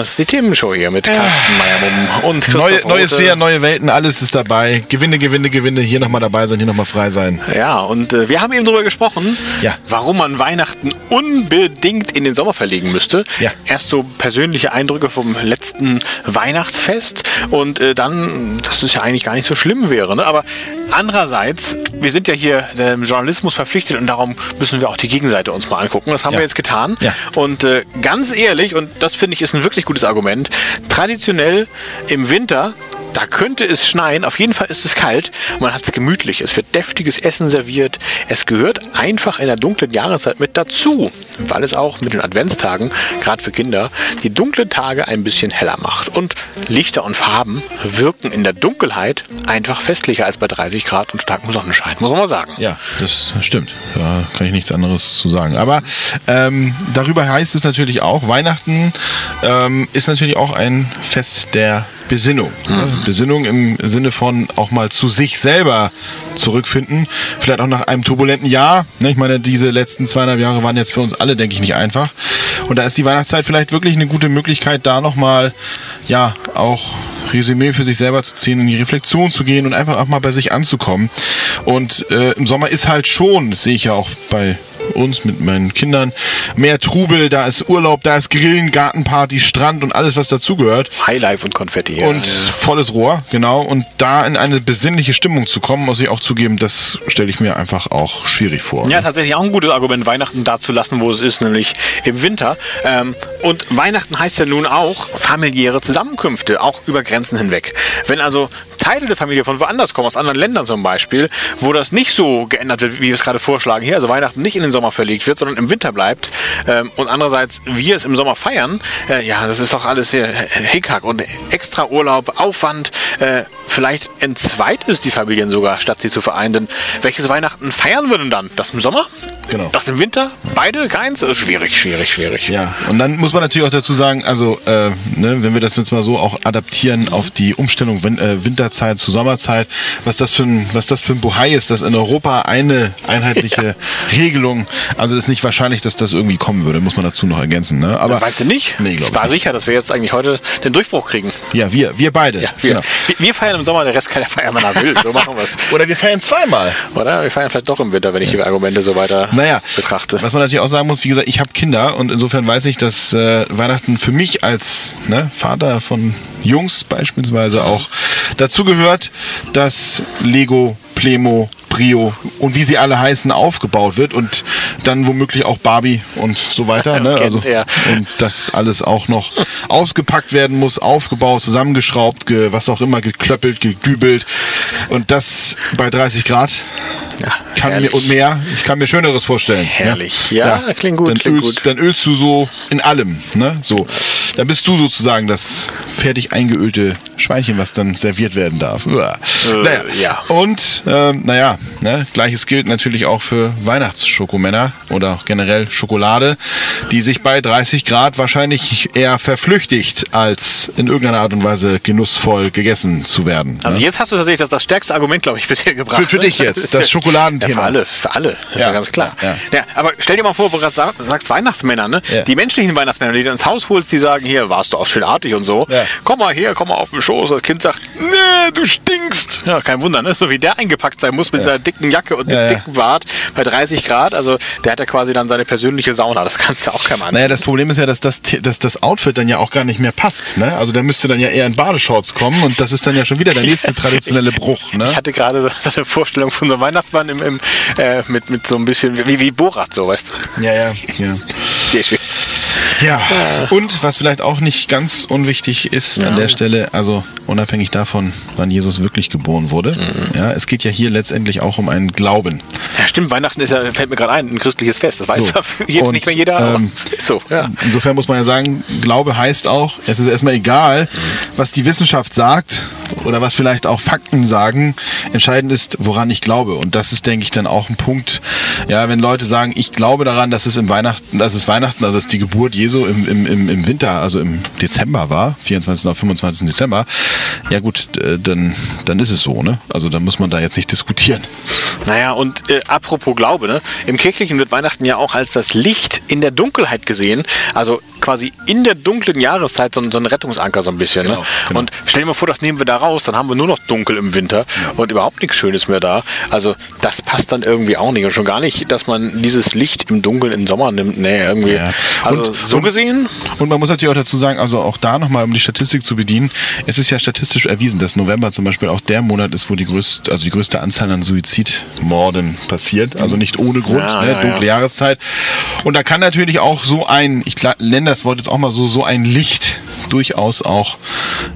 Das ist die Themenshow hier mit Carsten Meyer und Christoph Neue, neues. Jahr, neue Welten, alles ist dabei. Gewinne, Gewinne, Gewinne. Hier nochmal dabei sein, hier nochmal frei sein. Ja, und äh, wir haben eben darüber gesprochen, Ja. warum man Weihnachten unbedingt in den Sommer verlegen müsste. Ja. Erst so persönliche Eindrücke vom letzten Weihnachtsfest und äh, dann, dass es ja eigentlich gar nicht so schlimm wäre. Ne? Aber andererseits, wir sind ja hier dem Journalismus verpflichtet und darum müssen wir auch die Gegenseite uns mal angucken. Das haben Ja. wir jetzt getan. Und äh, ganz ehrlich, und das finde ich ist ein wirklich gutes Argument, traditionell im Winter, da könnte es schneien, auf jeden Fall ist es kalt und man hat es gemütlich. Es wird deftiges Essen serviert. Es gehört einfach in der dunklen Jahreszeit mit dazu, weil es auch mit den Adventstagen, gerade für Kinder, die dunklen Tage ein bisschen heller macht. Und Lichter und Farben wirken in der Dunkelheit einfach festlicher als bei 30 Grad und starkem Sonnenschein, muss man mal sagen. Ja, das stimmt. Da kann ich nichts anderes zu sagen. Aber ähm, darüber heißt es natürlich auch, Weihnachten ähm, ist natürlich auch ein Fest der Besinnung. ne? Besinnung im Sinne von auch mal zu sich selber zurückfinden. Vielleicht auch nach einem turbulenten Jahr. Ne? Ich meine, diese letzten zweieinhalb Jahre waren jetzt für uns alle, denke ich, nicht einfach. Und da ist die Weihnachtszeit vielleicht wirklich eine gute Möglichkeit, da nochmal, ja, auch Resümee für sich selber zu ziehen, in die Reflexion zu gehen und einfach auch mal bei sich anzukommen. Und äh, im Sommer ist halt schon, das sehe ich ja auch bei uns mit meinen Kindern, mehr Trubel, da ist Urlaub, da ist Grillen, Gartenparty, Strand und alles, was dazugehört. Highlife und Konfetti. ja. Und volles Rohr, genau. Und da in eine besinnliche Stimmung zu kommen, muss ich auch zugeben, das stelle ich mir einfach auch schwierig vor. Ja, tatsächlich auch ein gutes Argument, Weihnachten da zu lassen, wo es ist, nämlich im Winter. Ähm, und Weihnachten heißt ja nun auch familiäre Zusammenkünfte, auch über Grenzen hinweg. Wenn also Teile der Familie von woanders kommen, aus anderen Ländern zum Beispiel, wo das nicht so geändert wird, wie wir es gerade vorschlagen hier, also Weihnachten nicht in den Sommer verlegt wird, sondern im Winter bleibt ähm, und andererseits wir es im Sommer feiern, äh, ja, das ist doch alles hier Hickhack und extra Urlaub, Aufwand, äh, vielleicht entzweit es die Familien sogar, statt sie zu vereinen. Denn welches Weihnachten feiern wir denn dann? Das im Sommer? Genau. Das im Winter? Beide? Keins? Äh, Schwierig, schwierig, schwierig. Ja, und dann muss man natürlich auch dazu sagen, also äh, ne, wenn wir das jetzt mal so auch adaptieren auf die Umstellung Win äh, Winterzeit zu Sommerzeit, was das für ein, was das für ein Buhai ist, dass in Europa eine einheitliche Regelung, also ist nicht wahrscheinlich, dass das irgendwie kommen würde, muss man dazu noch ergänzen. Ne? Aber Weißt du nicht? Nee, ich war ich nicht. sicher, dass wir jetzt eigentlich heute den Durchbruch kriegen. ja, wir, wir beide. Ja, wir, Genau. wir, wir feiern im Sommer, der Rest kann ja feiern, wenn er will. So machen wir es. Oder wir feiern zweimal. Oder? Wir feiern vielleicht doch im Winter, wenn ich die Argumente so weiter Naja, betrachte. was man natürlich auch sagen muss, wie gesagt, ich habe Kinder und insofern weiß ich, dass äh, Weihnachten für mich als ne, Vater von Jungs beispielsweise auch dazu gehört, dass Lego, Plemo, Brio und wie sie alle heißen aufgebaut wird und dann womöglich auch Barbie und so weiter. Ne? Okay, Also, ja. Und das alles auch noch ausgepackt werden muss, aufgebaut, zusammengeschraubt, ge, was auch immer, geklöppelt, gedübelt und das bei 30 Grad. Ja, Kann mir, und mehr, ich kann mir Schöneres vorstellen. Herrlich. Ja, klingt gut, Dann, klingt ölst, gut. dann ölst du so in allem. Ne? So. Dann bist du sozusagen das fertig eingeölte Schweinchen, was dann serviert werden darf. Uah. naja. Äh, ja. Und ähm, naja, ne? gleiches gilt natürlich auch für Weihnachtsschokomänner oder auch generell Schokolade, die sich bei 30 Grad wahrscheinlich eher verflüchtigt, als in irgendeiner Art und Weise genussvoll gegessen zu werden. Also ne? jetzt hast du tatsächlich das, das stärkste Argument, glaube ich, bisher gebracht. Für- für dich jetzt, ist das Schokoladenthema. Ja, für alle, für alle. Das ist Ja, ja ganz klar. ja, aber stell dir mal vor, wo du gerade sag, sagst Weihnachtsmänner, ne? Die menschlichen Weihnachtsmänner, die du ins Haus holst, die sagen, hier, warst du auch schön artig und so. Ja. Komm mal her, komm mal auf den Schoß. Das Kind sagt, nee, du stinkst. Ja, kein Wunder, ne? So wie der eingepackt sein muss mit seiner dicken Jacke und dem Ja, ja. dicken Bart bei 30 Grad. Also der hat ja quasi dann seine persönliche Sauna. Das kannst du auch keinem an. Naja, das Problem ist ja, dass das, dass das Outfit dann ja auch gar nicht mehr passt. Ne? Also der müsste dann ja eher in Badeshorts kommen und das ist dann ja schon wieder der nächste traditionelle Bruch. Ne? Ich hatte gerade so, so eine Vorstellung von so einem Weihnachtsmann im, im, äh, mit, mit so ein bisschen wie, wie Borat, so weißt du. Ja, ja, ja. Sehr schön. Ja, und was vielleicht auch nicht ganz unwichtig ist an der Stelle, also unabhängig davon, wann Jesus wirklich geboren wurde, ja, es geht ja hier letztendlich auch um einen Glauben. Ja, stimmt, Weihnachten ist ja, fällt mir gerade ein, ein christliches Fest. Das weiß So. zwar je- Und, nicht mehr jeder, ähm, so, ja. Insofern muss man ja sagen, Glaube heißt auch, es ist erstmal egal, was die Wissenschaft sagt, oder was vielleicht auch Fakten sagen. Entscheidend ist, woran ich glaube. Und das ist, denke ich, dann auch ein Punkt. Ja, wenn Leute sagen, ich glaube daran, dass es im Weihnachten, dass es Weihnachten, also dass die Geburt Jesu im, im, im, im Winter, also im Dezember war, 24. oder 25. Dezember, ja gut, dann, dann ist es so, ne? Also dann muss man da jetzt nicht diskutieren. Naja, und äh, apropos Glaube, ne? Im Kirchlichen wird Weihnachten ja auch als das Licht in der Dunkelheit gesehen. Also quasi in der dunklen Jahreszeit so, ein- so ein Rettungsanker so ein bisschen. Genau, ne? genau. Und stell dir mal vor, das nehmen wir da raus, dann haben wir nur noch dunkel im Winter und überhaupt nichts Schönes mehr da. Also das passt dann irgendwie auch nicht. Und schon gar nicht, dass man dieses Licht im Dunkeln im Sommer nimmt. Nee, irgendwie. Ja. Also Und- so gesehen, Und man muss natürlich auch dazu sagen, also auch da nochmal, um die Statistik zu bedienen, es ist ja statistisch erwiesen, dass November zum Beispiel auch der Monat ist, wo die größte, also die größte Anzahl an Suizidmorden passiert. Also nicht ohne Grund, Ja, ne? ja, dunkle ja. Jahreszeit. Und da kann natürlich auch so ein, ich nenne das Wort jetzt auch mal so, so ein Licht durchaus auch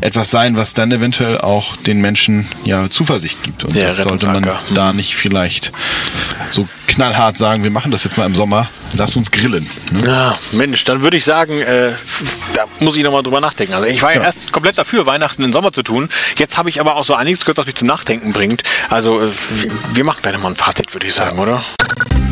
etwas sein, was dann eventuell auch den Menschen ja Zuversicht gibt. Und Der das sollte man da nicht vielleicht so knallhart sagen, wir machen das jetzt mal im Sommer, lass uns grillen. Ne? Ja, Mensch, dann würde ich sagen, äh, da muss ich nochmal drüber nachdenken. Also ich war ja, erst komplett dafür, Weihnachten im Sommer zu tun. Jetzt habe ich aber auch so einiges gehört, was mich zum Nachdenken bringt. Also äh, wir, machen gleich mal ein Fazit, würde ich sagen, oder?